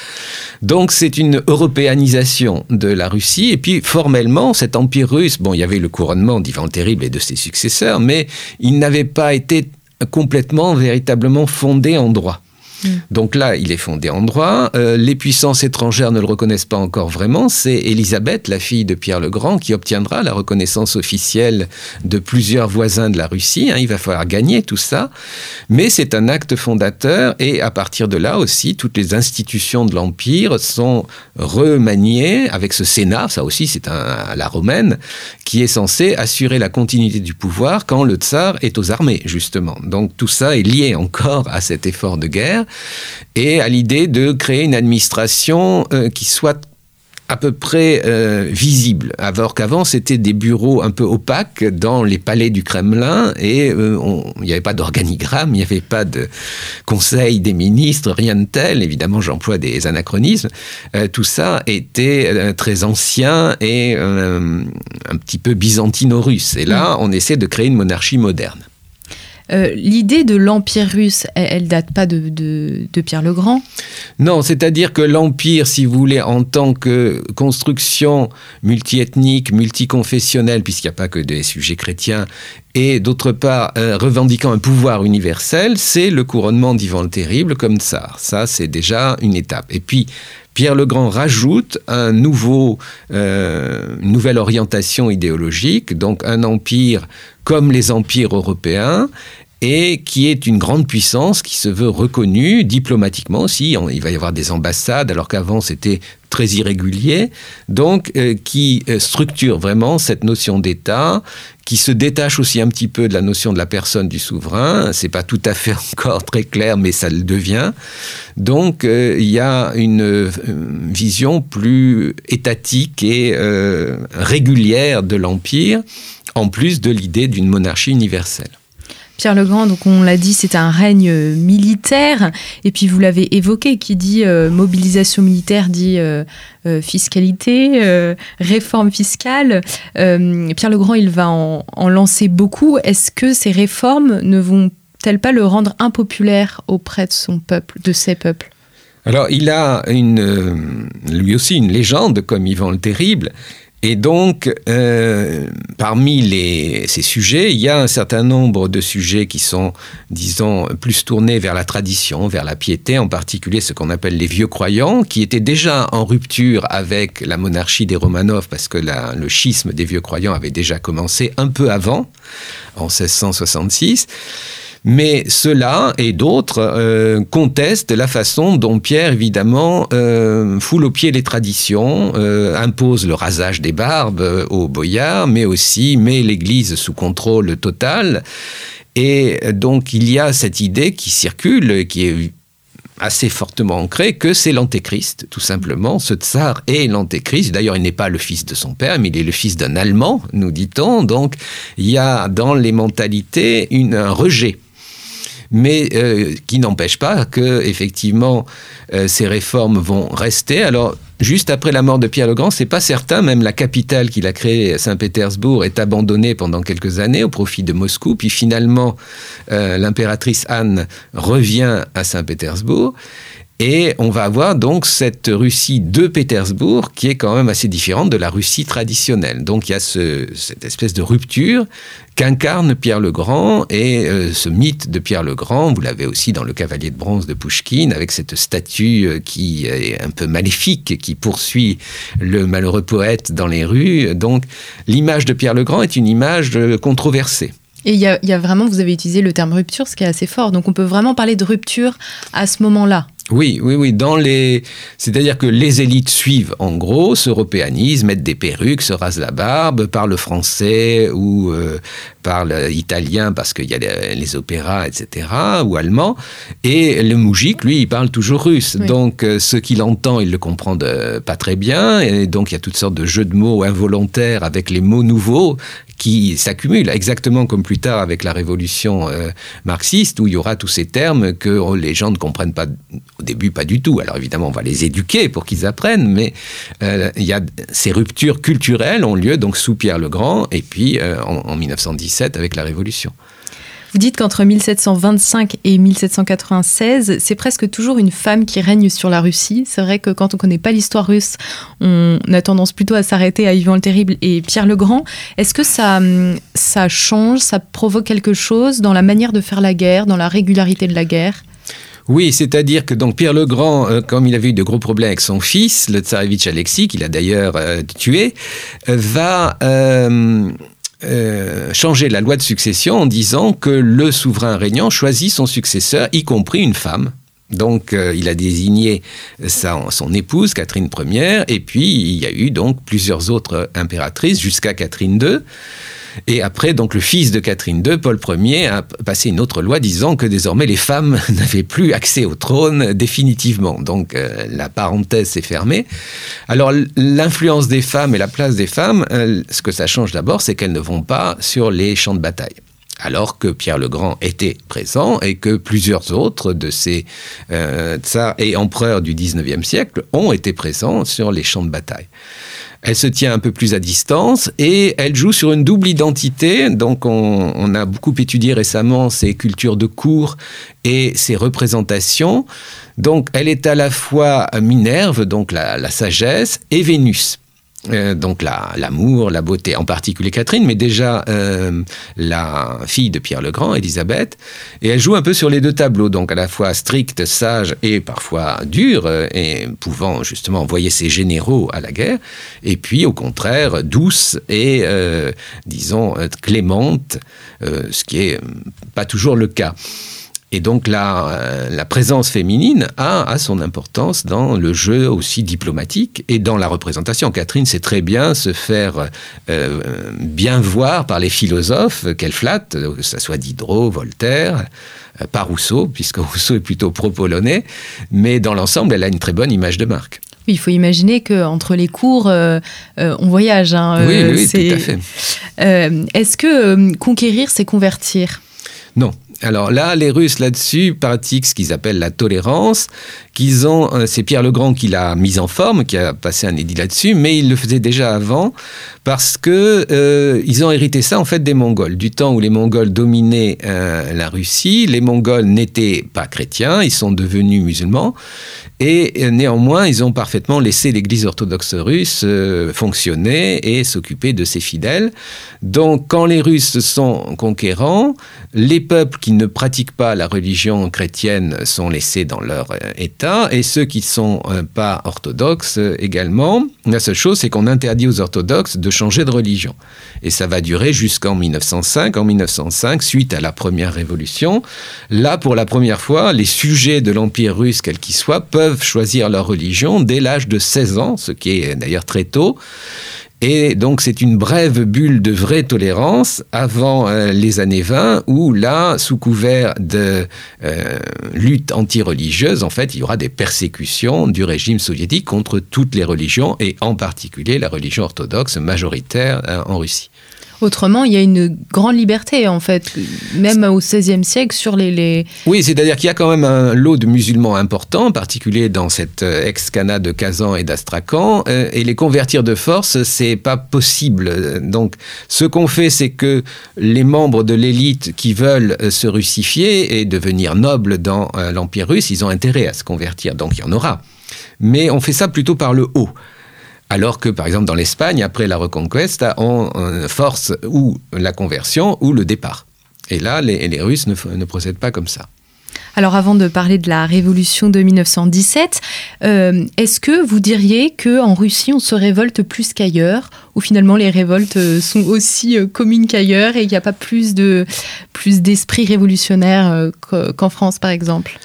Donc c'est une européanisation de la Russie. Et puis formellement, cet empire russe, bon, il y avait le couronnement d'Ivan le Terrible et de ses successeurs, mais il n'avait pas été complètement, véritablement fondé en droit. Mm. Donc là, il est fondé en droit. Euh, les puissances étrangères ne le reconnaissent pas encore vraiment. C'est Élisabeth, la fille de Pierre le Grand, qui obtiendra la reconnaissance officielle de plusieurs voisins de la Russie. Hein. il va falloir gagner tout ça. Mais c'est un acte fondateur et à partir de là aussi, toutes les institutions de l'Empire sont remaniées avec ce Sénat, ça aussi c'est à la romaine, qui est censé assurer la continuité du pouvoir quand le tsar est aux armées, justement. Donc tout ça est lié encore à cet effort de guerre et à l'idée de créer une administration euh, qui soit à peu près euh, visible, alors qu'avant c'était des bureaux un peu opaques dans les palais du Kremlin et euh, il n'y avait pas d'organigramme, il n'y avait pas de conseil des ministres, rien de tel. Évidemment, j'emploie des anachronismes. tout ça était très ancien et un petit peu byzantino-russe. Et là, mm. on essaie de créer une monarchie moderne. Euh, l'idée de l'Empire russe, elle, date pas de, Pierre le Grand Non, c'est-à-dire que l'Empire, si vous voulez, en tant que construction multiethnique, multiconfessionnelle, puisqu'il n'y a pas que des sujets chrétiens, et d'autre part, euh, revendiquant un pouvoir universel, c'est le couronnement d'Ivan le Terrible comme tsar. Ça, c'est déjà une étape. Et puis, Pierre le Grand rajoute euh, une nouvelle orientation idéologique, donc un empire comme les empires européens, et qui est une grande puissance qui se veut reconnue diplomatiquement aussi. Il va y avoir des ambassades, alors qu'avant c'était très irrégulier, donc euh, qui euh, structure vraiment cette notion d'État, qui se détache aussi un petit peu de la notion de la personne du souverain. C'est pas tout à fait encore très clair, mais ça le devient. Donc euh, il y a une vision plus étatique et régulière de l'empire, en plus de l'idée d'une monarchie universelle. Pierre le Grand, donc on l'a dit, c'est un règne euh, militaire. Et puis vous l'avez évoqué, qui dit euh, mobilisation militaire dit euh, fiscalité, réforme fiscale. Pierre le Grand, il va en, lancer beaucoup. Est-ce que ces réformes ne vont-elles pas le rendre impopulaire auprès de son peuple, de ses peuples? Alors, il a une, lui aussi une légende comme Ivan le Terrible. Et donc, euh, parmi ces sujets, il y a un certain nombre de sujets qui sont, disons, plus tournés vers la tradition, vers la piété, en particulier ce qu'on appelle les vieux croyants, qui étaient déjà en rupture avec la monarchie des Romanov, parce que le schisme des vieux croyants avait déjà commencé un peu avant, en 1666. Mais ceux-là et d'autres euh, contestent la façon dont Pierre, évidemment, euh, foule au pied les traditions, euh, impose le rasage des barbes aux boyards, mais aussi met l'Église sous contrôle total. Et donc il y a cette idée qui circule, qui est assez fortement ancrée, que c'est l'antéchrist, tout simplement. Ce tsar est l'antéchrist. D'ailleurs, il n'est pas le fils de son père, mais il est le fils d'un Allemand, nous dit-on. Donc, il y a dans les mentalités un rejet mais euh, qui n'empêche pas que effectivement euh, ces réformes vont rester. Alors juste après la mort de Pierre le Grand, c'est pas certain. Même la capitale qu'il a créée, Saint-Pétersbourg, est abandonnée pendant quelques années au profit de Moscou. Puis finalement, euh, l'impératrice Anne revient à Saint-Pétersbourg. Et on va avoir donc cette Russie de Pétersbourg qui est quand même assez différente de la Russie traditionnelle. Donc il y a cette espèce de rupture qu'incarne Pierre le Grand et euh, ce mythe de Pierre le Grand, vous l'avez aussi dans le Cavalier de bronze de Pouchkine avec cette statue euh, qui est un peu maléfique, qui poursuit le malheureux poète dans les rues. Donc l'image de Pierre le Grand est une image euh, controversée. Et il y, y, a vraiment, vous avez utilisé le terme rupture, ce qui est assez fort. Donc on peut vraiment parler de rupture à ce moment-là. Oui, oui, oui. Dans les, c'est-à-dire que les élites suivent en gros, s'européanisent, mettent des perruques, se rasent la barbe, parlent français ou euh, parlent italien parce qu'il y a les, opéras, etc. ou allemand. Et le moujik, lui, il parle toujours russe. Donc euh, ce qu'il entend, il le comprend pas très bien. Et donc il y a toutes sortes de jeux de mots involontaires avec les mots nouveaux qui s'accumulent, exactement comme plus tard avec la révolution euh, marxiste, où il y aura tous ces termes que les gens ne comprennent pas au début, pas du tout. Alors évidemment, on va les éduquer pour qu'ils apprennent, mais euh, y a ces ruptures culturelles ont lieu donc sous Pierre le Grand et puis euh, en 1917 avec la Révolution. Vous dites qu'entre 1725 et 1796, c'est presque toujours une femme qui règne sur la Russie. C'est vrai que quand on ne connaît pas l'histoire russe, on a tendance plutôt à s'arrêter à Ivan le Terrible et Pierre le Grand. Est-ce que ça, change, ça provoque quelque chose dans la manière de faire la guerre, dans la régularité de la guerre? Oui, c'est-à-dire que donc Pierre le Grand, euh, comme il avait eu de gros problèmes avec son fils, le tsarevitch Alexis, qu'il a d'ailleurs euh, tué, euh, va euh, changer la loi de succession en disant que le souverain régnant choisit son successeur, y compris une femme. Donc, euh, il a désigné sa, son épouse, Catherine Ier, et puis il y a eu donc plusieurs autres impératrices jusqu'à Catherine II. Et après, donc, le fils de Catherine II, Paul Ier, a passé une autre loi disant que désormais les femmes n'avaient plus accès au trône définitivement. Donc, euh, la parenthèse s'est fermée. Alors, l'influence des femmes et la place des femmes, euh, ce que ça change d'abord, c'est qu'elles ne vont pas sur les champs de bataille alors que Pierre le Grand était présent et que plusieurs autres de ces euh, tsars et empereurs du 19e siècle ont été présents sur les champs de bataille. Elle se tient un peu plus à distance et elle joue sur une double identité. Donc on, a beaucoup étudié récemment ses cultures de cour et ses représentations. Donc elle est à la fois Minerve, donc la sagesse, et Vénus. Euh, donc l'amour, la, beauté, en particulier Catherine, mais déjà euh, la fille de Pierre le Grand, Élisabeth, et elle joue un peu sur les deux tableaux, donc à la fois stricte, sage et parfois dure, euh, et pouvant justement envoyer ses généraux à la guerre, et puis au contraire douce et, euh, disons, clémente, euh, ce qui est pas toujours le cas. Et donc la, euh, la présence féminine a, a, son importance dans le jeu aussi diplomatique et dans la représentation. Catherine sait très bien se faire euh, bien voir par les philosophes qu'elle flatte, que ce soit Diderot, Voltaire, euh, pas Rousseau, puisque Rousseau est plutôt pro-polonais, mais dans l'ensemble, elle a une très bonne image de marque. Oui, il faut imaginer qu'entre les cours, euh, euh, on voyage. Hein, oui, oui, tout à fait. Euh, Est-ce que conquérir, c'est convertir? Non. Alors là, les Russes là-dessus pratiquent ce qu'ils appellent la tolérance, qu'ils ont, euh, c'est Pierre le Grand qui l'a mise en forme, qui a passé un édit là-dessus, mais il le faisait déjà avant parce que euh, ils ont hérité ça en fait des Mongols, du temps où les Mongols dominaient euh, la Russie, les Mongols n'étaient pas chrétiens, ils sont devenus musulmans et euh, néanmoins ils ont parfaitement laissé l'Église orthodoxe russe euh, fonctionner et s'occuper de ses fidèles. Donc quand les Russes sont conquérants, les peuples qui ne pratiquent pas la religion chrétienne sont laissés dans leur euh, état et ceux qui sont euh, pas orthodoxes également. La seule chose, c'est qu'on interdit aux orthodoxes de changer de religion. Et ça va durer jusqu'en 1905. En 1905, suite à la première révolution, là, pour la première fois, les sujets de l'Empire russe, quels qu'ils soient, peuvent choisir leur religion dès l'âge de 16 ans, ce qui est d'ailleurs très tôt. Et donc c'est une brève bulle de vraie tolérance avant euh, les années 20 où là, sous couvert de euh, lutte anti-religieuse, en fait, il y aura des persécutions du régime soviétique contre toutes les religions et en particulier la religion orthodoxe majoritaire euh, en Russie. Autrement, il y a une grande liberté, en fait, même au XVIe siècle, sur les... les... Oui, c'est-à-dire qu'il y a quand même un lot de musulmans important, en particulier dans cette euh, ex-Cana de Kazan et d'Astrakhan, euh, et les convertir de force, c'est pas possible. Donc, ce qu'on fait, c'est que les membres de l'élite qui veulent euh, se russifier et devenir nobles dans l'Empire russe, ils ont intérêt à se convertir, donc il y en aura. Mais on fait ça plutôt par le haut. Alors que, par exemple, dans l'Espagne, après la Reconquesta, on, on force ou la conversion ou le départ. Et là, les, les Russes ne, procèdent pas comme ça. Alors avant de parler de la révolution de 1917, euh, est-ce que vous diriez qu'en Russie on se révolte plus qu'ailleurs ou finalement les révoltes sont aussi euh, communes qu'ailleurs et il n'y a pas plus de plus d'esprit révolutionnaire euh, qu'en France par exemple?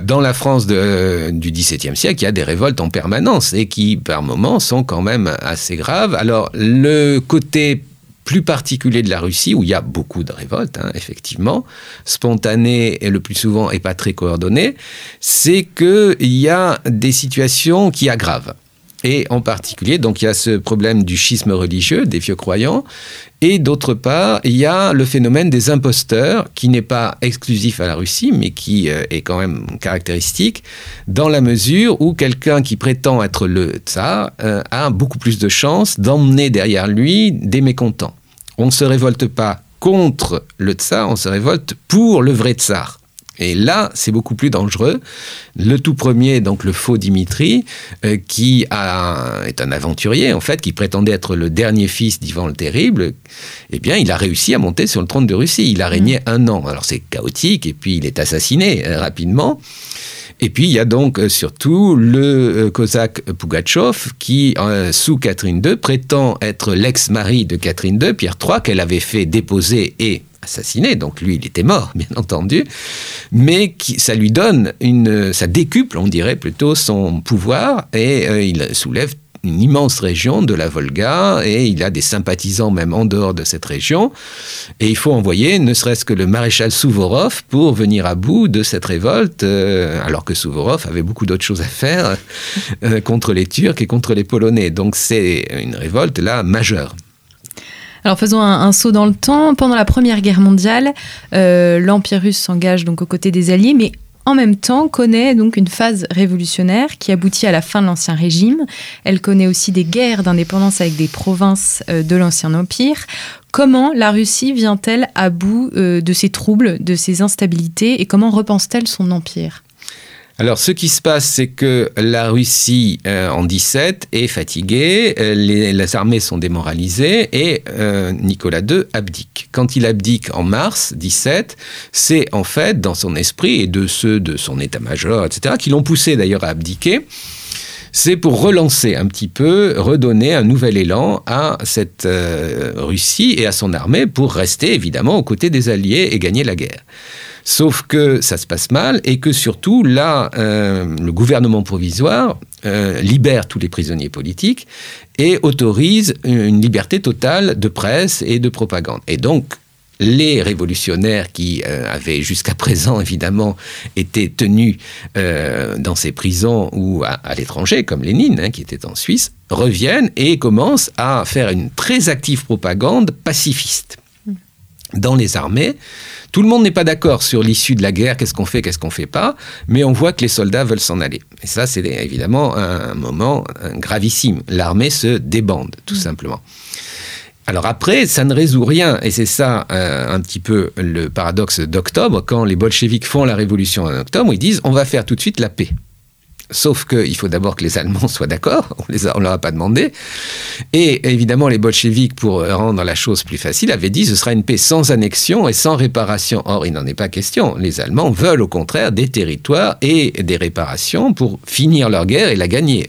Dans la France euh, du XVIIe siècle, il y a des révoltes en permanence et qui, par moments, sont quand même assez graves. Alors, le côté plus particulier de la Russie, où il y a beaucoup de révoltes, hein, effectivement, spontanées et le plus souvent et pas très coordonnées, c'est qu'il y a des situations qui aggravent. Et en particulier, donc il y a ce problème du schisme religieux des vieux croyants. Et d'autre part, il y a le phénomène des imposteurs, qui n'est pas exclusif à la Russie, mais qui euh, est quand même caractéristique, dans la mesure où quelqu'un qui prétend être le tsar euh, a beaucoup plus de chances d'emmener derrière lui des mécontents. On ne se révolte pas contre le tsar, on se révolte pour le vrai tsar. Et là, c'est beaucoup plus dangereux. Le tout premier, donc le faux Dimitri, euh, qui est un aventurier, en fait, qui prétendait être le dernier fils d'Ivan le Terrible, eh bien, il a réussi à monter sur le trône de Russie. Il a régné mm. un an. Alors, c'est chaotique, et puis il est assassiné euh, rapidement. Et puis, il y a donc euh, surtout le Cosaque Pugatchov, qui, sous Catherine II, prétend être l'ex-mari de Catherine II, Pierre III, qu'elle avait fait déposer et assassiné, donc lui il était mort bien entendu, mais ça lui donne une, ça décuple on dirait plutôt son pouvoir et euh, il soulève une immense région de la Volga et il a des sympathisants même en dehors de cette région. Et il faut envoyer ne serait-ce que le maréchal Souvorov pour venir à bout de cette révolte, euh, alors que Souvorov avait beaucoup d'autres choses à faire euh, contre les Turcs et contre les Polonais. Donc c'est une révolte là majeure. Alors faisons un, saut dans le temps. Pendant la Première Guerre mondiale, euh, l'Empire russe s'engage donc aux côtés des Alliés, mais en même temps connaît donc une phase révolutionnaire qui aboutit à la fin de l'Ancien Régime. Elle connaît aussi des guerres d'indépendance avec des provinces euh, de l'Ancien Empire. Comment la Russie vient-elle à bout euh, de ces troubles, de ces instabilités et comment repense-t-elle son empire? Alors, ce qui se passe, c'est que la Russie, euh, en 17, est fatiguée, euh, les, armées sont démoralisées et euh, Nicolas II abdique. Quand il abdique en mars 17, c'est en fait dans son esprit et de ceux de son état-major, etc., qui l'ont poussé d'ailleurs à abdiquer, c'est pour relancer un petit peu, redonner un nouvel élan à cette Russie et à son armée pour rester évidemment aux côtés des Alliés et gagner la guerre. Sauf que ça se passe mal et que surtout, là, euh, le gouvernement provisoire euh, libère tous les prisonniers politiques et autorise une liberté totale de presse et de propagande. Et donc, les révolutionnaires qui euh, avaient jusqu'à présent évidemment été tenus dans ces prisons ou à, l'étranger, comme Lénine, hein, qui était en Suisse, reviennent et commencent à faire une très active propagande pacifiste dans les armées. Tout le monde n'est pas d'accord sur l'issue de la guerre, qu'est-ce qu'on fait, qu'est-ce qu'on fait pas, mais on voit que les soldats veulent s'en aller. Et ça, c'est évidemment un moment gravissime. L'armée se débande, tout mm. simplement. Alors après, ça ne résout rien, et c'est ça euh, un petit peu le paradoxe d'octobre, quand les bolcheviks font la révolution en octobre, ils disent on va faire tout de suite la paix. Sauf qu'il faut d'abord que les Allemands soient d'accord, on ne leur a pas demandé. Et évidemment, les bolcheviks, pour rendre la chose plus facile, avaient dit ce sera une paix sans annexion et sans réparation. Or, il n'en est pas question. Les Allemands veulent au contraire des territoires et des réparations pour finir leur guerre et la gagner.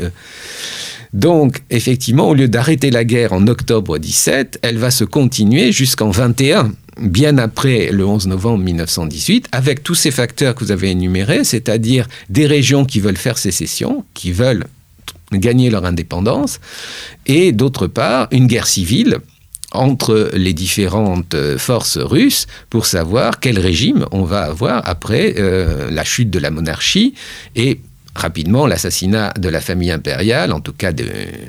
Donc, effectivement, au lieu d'arrêter la guerre en octobre 17, elle va se continuer jusqu'en 21 bien après le 11 novembre 1918, avec tous ces facteurs que vous avez énumérés, c'est-à-dire des régions qui veulent faire sécession, qui veulent gagner leur indépendance, et d'autre part, une guerre civile entre les différentes forces russes pour savoir quel régime on va avoir après euh, la chute de la monarchie et rapidement l'assassinat de la famille impériale, en tout cas de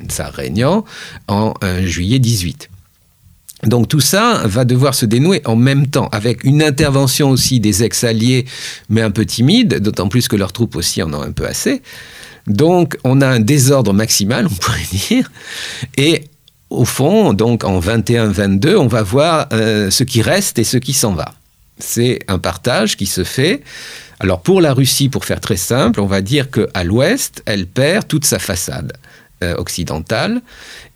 sa régnant, en euh, juillet 18. Donc tout ça va devoir se dénouer en même temps, avec une intervention aussi des ex-alliés, mais un peu timide, d'autant plus que leurs troupes aussi en ont un peu assez. Donc on a un désordre maximal, on pourrait dire, et au fond, donc en 21-22, on va voir euh, ce qui reste et ce qui s'en va. C'est un partage qui se fait. Alors pour la Russie, pour faire très simple, on va dire qu'à l'ouest, elle perd toute sa façade euh, occidentale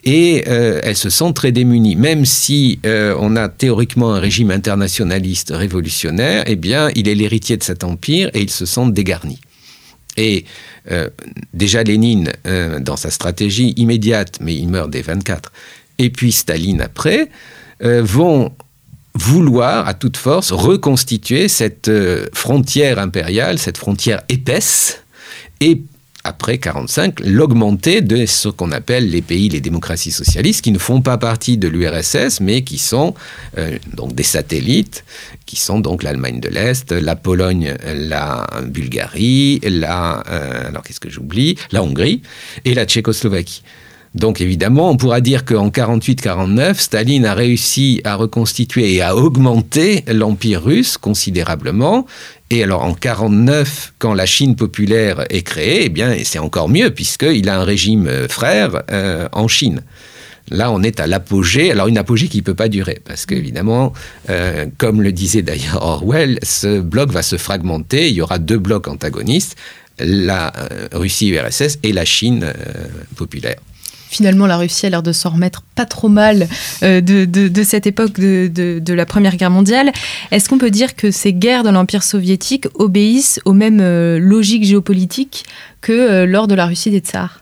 et euh, elle se sent très démunie. Même si euh, on a théoriquement un régime internationaliste révolutionnaire, eh bien, il est l'héritier de cet empire et il se sent dégarni. Et déjà Lénine, dans sa stratégie immédiate, mais il meurt dès 24, et puis Staline après, vont vouloir à toute force reconstituer cette frontière impériale, cette frontière épaisse, et après 45, l'augmenter de ce qu'on appelle les pays, les démocraties socialistes, qui ne font pas partie de l'URSS, mais qui sont euh, donc des satellites, qui sont donc l'Allemagne de l'Est, la Pologne, la Bulgarie, la, euh, alors qu'est-ce que j'oublie, la Hongrie et la Tchécoslovaquie. Donc évidemment, on pourra dire qu'en 48-49, Staline a réussi à reconstituer et à augmenter l'empire russe considérablement. Et alors en 49, quand la Chine populaire est créée, eh bien c'est encore mieux puisqu'il a un régime euh, frère euh, en Chine. Là, on est à l'apogée. Alors, une apogée qui ne peut pas durer, parce qu'évidemment, euh, comme le disait d'ailleurs Orwell, ce bloc va se fragmenter. Il y aura deux blocs antagonistes la Russie-URSS et la Chine populaire finalement la Russie a l'air de s'en remettre pas trop mal euh, de, cette époque de, la Première Guerre mondiale. Est-ce qu'on peut dire que ces guerres de l'Empire soviétique obéissent aux mêmes euh, logiques géopolitiques que euh, lors de la Russie des Tsars?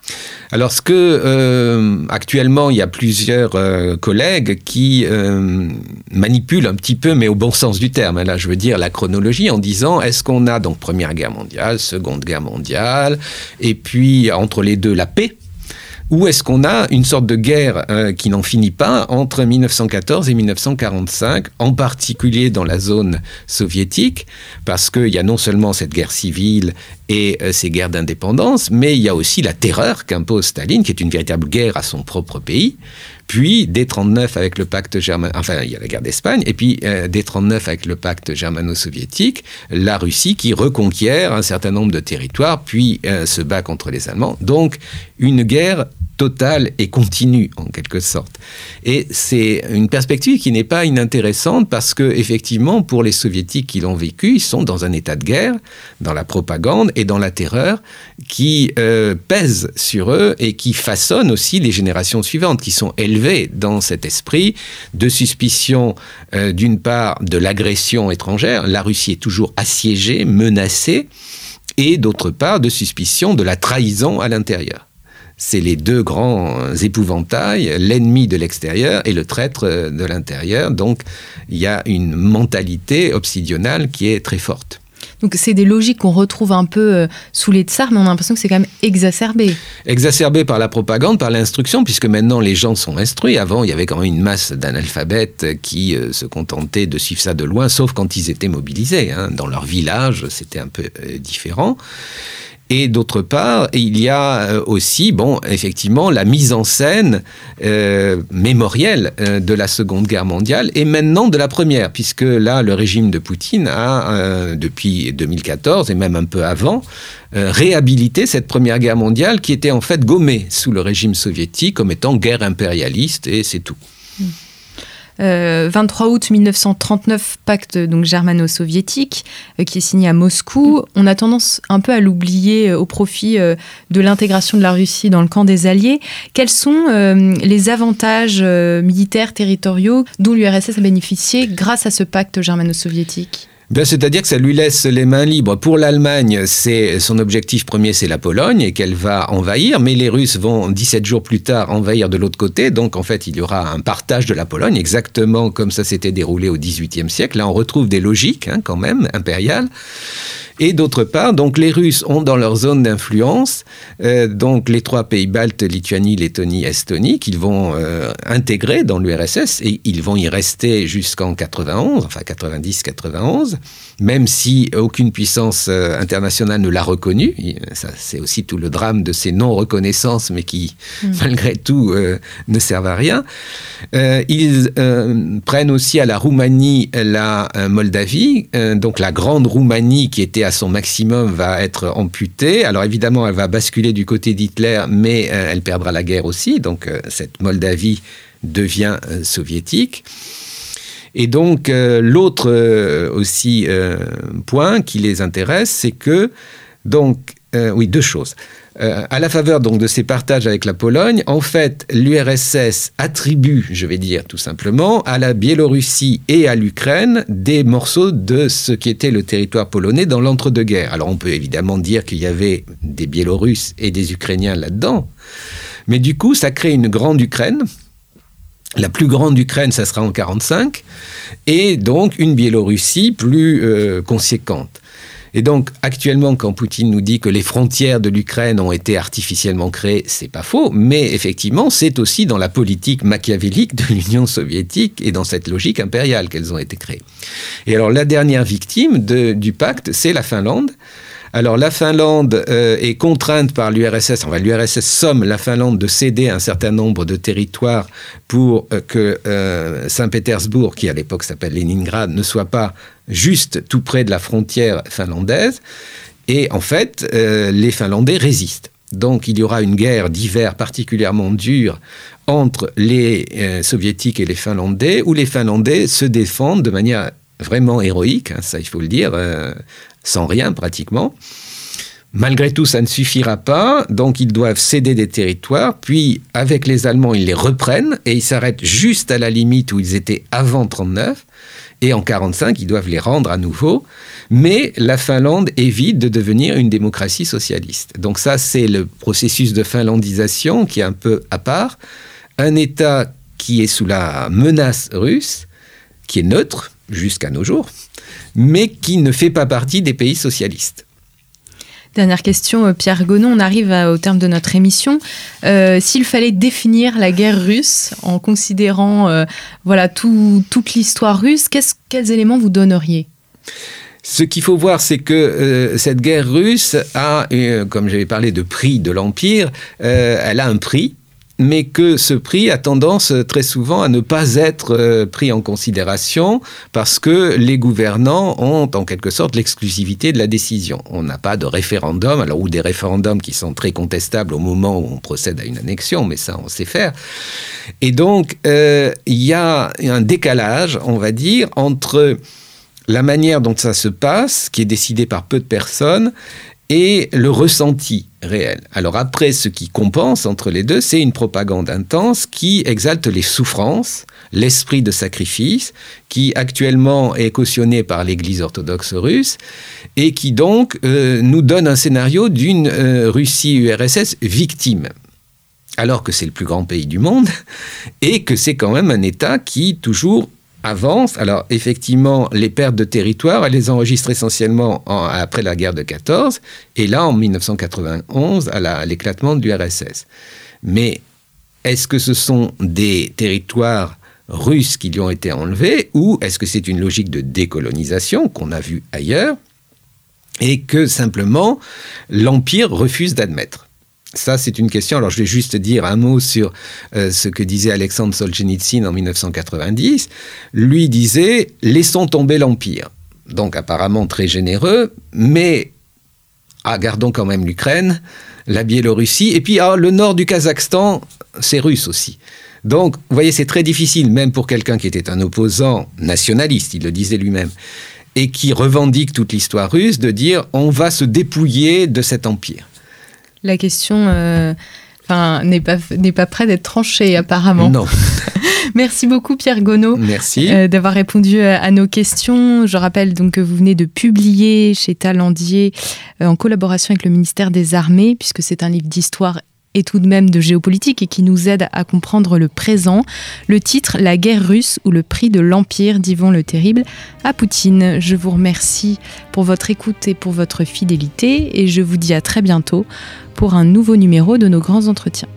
Alors, ce que actuellement, il y a plusieurs collègues qui manipulent un petit peu, mais au bon sens du terme. Hein, là, je veux dire la chronologie en disant est-ce qu'on a donc Première Guerre mondiale, Seconde Guerre mondiale, et puis entre les deux la paix? Ou est-ce qu'on a une sorte de guerre euh, qui n'en finit pas entre 1914 et 1945, en particulier dans la zone soviétique, parce qu'il y a non seulement cette guerre civile et euh, ces guerres d'indépendance, mais il y a aussi la terreur qu'impose Staline, qui est une véritable guerre à son propre pays. Puis, dès 39 avec le pacte germano, enfin, il y a la guerre d'Espagne, et puis euh, dès 39 avec le pacte germano-soviétique, la Russie qui reconquiert un certain nombre de territoires, puis se bat contre les Allemands. Donc, une guerre totale et continue en quelque sorte. Et c'est une perspective qui n'est pas inintéressante parce que effectivement pour les soviétiques qui l'ont vécu, ils sont dans un état de guerre, dans la propagande et dans la terreur qui euh, pèse sur eux et qui façonne aussi les générations suivantes qui sont élevées dans cet esprit de suspicion euh, d'une part de l'agression étrangère, la Russie est toujours assiégée, menacée et d'autre part de suspicion de la trahison à l'intérieur c'est les deux grands épouvantails, l'ennemi de l'extérieur et le traître de l'intérieur. Donc il y a une mentalité obsidionale qui est très forte. Donc c'est des logiques qu'on retrouve un peu euh, sous les tsars, mais on a l'impression que c'est quand même exacerbé. Exacerbé par la propagande, par l'instruction, puisque maintenant les gens sont instruits. Avant, il y avait quand même une masse d'analphabètes qui euh, se contentaient de suivre ça de loin, sauf quand ils étaient mobilisés. Hein. Dans leur village, c'était un peu euh, différent. Et d'autre part, il y a euh, aussi, bon, effectivement, la mise en scène euh, mémorielle euh, de la Seconde Guerre mondiale et maintenant de la Première, puisque là, le régime de Poutine a, depuis 2014 et même un peu avant, réhabilité cette Première Guerre mondiale qui était en fait gommée sous le régime soviétique comme étant guerre impérialiste et c'est tout. 23 euh, août 1939, pacte donc germano-soviétique euh, qui est signé à Moscou. On a tendance un peu à l'oublier euh, au profit de l'intégration de la Russie dans le camp des Alliés. Quels sont les avantages militaires territoriaux dont l'URSS a bénéficié grâce à ce pacte germano-soviétique? Ben, C'est-à-dire que ça lui laisse les mains libres. Pour l'Allemagne, son objectif premier, c'est la Pologne et qu'elle va envahir, mais les Russes vont 17 jours plus tard envahir de l'autre côté, donc en fait il y aura un partage de la Pologne, exactement comme ça s'était déroulé au XVIIIe siècle. Là on retrouve des logiques hein, quand même impériales. Et d'autre part, donc les Russes ont dans leur zone d'influence euh, donc les trois pays baltes, Lituanie, Lettonie, Estonie, qu'ils vont euh, intégrer dans l'URSS et ils vont y rester jusqu'en 91, enfin 90-91, même si aucune puissance euh, internationale ne l'a reconnu. Ça, c'est aussi tout le drame de ces non-reconnaissances, mais qui, mm. malgré tout, ne servent à rien. ils prennent aussi à la Roumanie la Moldavie, donc la grande Roumanie qui était à son maximum va être amputée. Alors évidemment, elle va basculer du côté d'Hitler, mais euh, elle perdra la guerre aussi. Donc euh, cette Moldavie devient euh, soviétique. Et donc l'autre aussi point qui les intéresse, c'est que donc oui deux choses. Euh, à la faveur donc de ces partages avec la Pologne, en fait, l'URSS attribue, je vais dire tout simplement, à la Biélorussie et à l'Ukraine des morceaux de ce qui était le territoire polonais dans l'entre-deux-guerres. Alors on peut évidemment dire qu'il y avait des Biélorusses et des Ukrainiens là-dedans, mais du coup, ça crée une grande Ukraine. La plus grande Ukraine, ça sera en 1945, et donc une Biélorussie plus euh, conséquente. Et donc, actuellement, quand Poutine nous dit que les frontières de l'Ukraine ont été artificiellement créées, c'est pas faux, mais effectivement, c'est aussi dans la politique machiavélique de l'Union soviétique et dans cette logique impériale qu'elles ont été créées. Et alors, la dernière victime du pacte, c'est la Finlande. Alors la Finlande euh, est contrainte par l'URSS, enfin l'URSS somme la Finlande de céder un certain nombre de territoires pour euh, que euh, Saint-Pétersbourg, qui à l'époque s'appelle Leningrad, ne soit pas juste tout près de la frontière finlandaise. Et en fait, les Finlandais résistent. Donc il y aura une guerre d'hiver particulièrement dure entre les soviétiques et les Finlandais, où les Finlandais se défendent de manière vraiment héroïque, hein, ça il faut le dire, sans rien pratiquement. Malgré tout, ça ne suffira pas, donc ils doivent céder des territoires, puis avec les Allemands, ils les reprennent et ils s'arrêtent juste à la limite où ils étaient avant 39, et en 45, ils doivent les rendre à nouveau. Mais la Finlande évite de devenir une démocratie socialiste. Donc ça, c'est le processus de finlandisation qui est un peu à part. Un État qui est sous la menace russe, qui est neutre jusqu'à nos jours, mais qui ne fait pas partie des pays socialistes. Dernière question, euh, Pierre Gonon, on arrive au terme de notre émission. Euh, s'il fallait définir la guerre russe en considérant euh, voilà, toute l'histoire russe, quels éléments vous donneriez? Ce qu'il faut voir, c'est que cette guerre russe a, comme j'avais parlé de prix de l'Empire, elle a un prix mais que ce prix a tendance euh, très souvent à ne pas être euh, pris en considération parce que les gouvernants ont en quelque sorte l'exclusivité de la décision. On n'a pas de référendum, alors ou des référendums qui sont très contestables au moment où on procède à une annexion, mais ça on sait faire. Et donc euh, il y a un décalage, on va dire, entre la manière dont ça se passe, qui est décidée par peu de personnes, et le ressenti réel. Alors après, ce qui compense entre les deux, c'est une propagande intense qui exalte les souffrances, l'esprit de sacrifice, qui actuellement est cautionné par l'Église orthodoxe russe, et qui donc euh, nous donne un scénario d'une euh, Russie-URSS victime alors que c'est le plus grand pays du monde, et que c'est quand même un État qui toujours avance. Alors effectivement, les pertes de territoire, elles les enregistrent essentiellement après la guerre de 14 et là en 1991 à l'éclatement de l'URSS. Mais est-ce que ce sont des territoires russes qui lui ont été enlevés ou est-ce que c'est une logique de décolonisation qu'on a vue ailleurs et que simplement l'Empire refuse d'admettre? Ça, c'est une question. Alors, je vais juste dire un mot sur euh, ce que disait Alexandre Solzhenitsyn en 1990. Lui disait Laissons tomber l'Empire. Donc, apparemment très généreux, mais ah, gardons quand même l'Ukraine, la Biélorussie, et puis ah, le nord du Kazakhstan, c'est russe aussi. Donc, vous voyez, c'est très difficile, même pour quelqu'un qui était un opposant nationaliste, il le disait lui-même, et qui revendique toute l'histoire russe, de dire on va se dépouiller de cet empire la question euh, n'est pas, n'est pas prête d'être tranchée apparemment. Non. Merci beaucoup Pierre Gonneau Merci. Euh, d'avoir répondu euh, à, nos questions. Je rappelle donc que vous venez de publier chez Talendier en collaboration avec le ministère des Armées, puisque c'est un livre d'histoire et tout de même de géopolitique et qui nous aide à comprendre le présent. Le titre La guerre russe ou le prix de l'Empire d'Yvon le Terrible à Poutine. Je vous remercie pour votre écoute et pour votre fidélité et je vous dis à très bientôt pour un nouveau numéro de nos grands entretiens.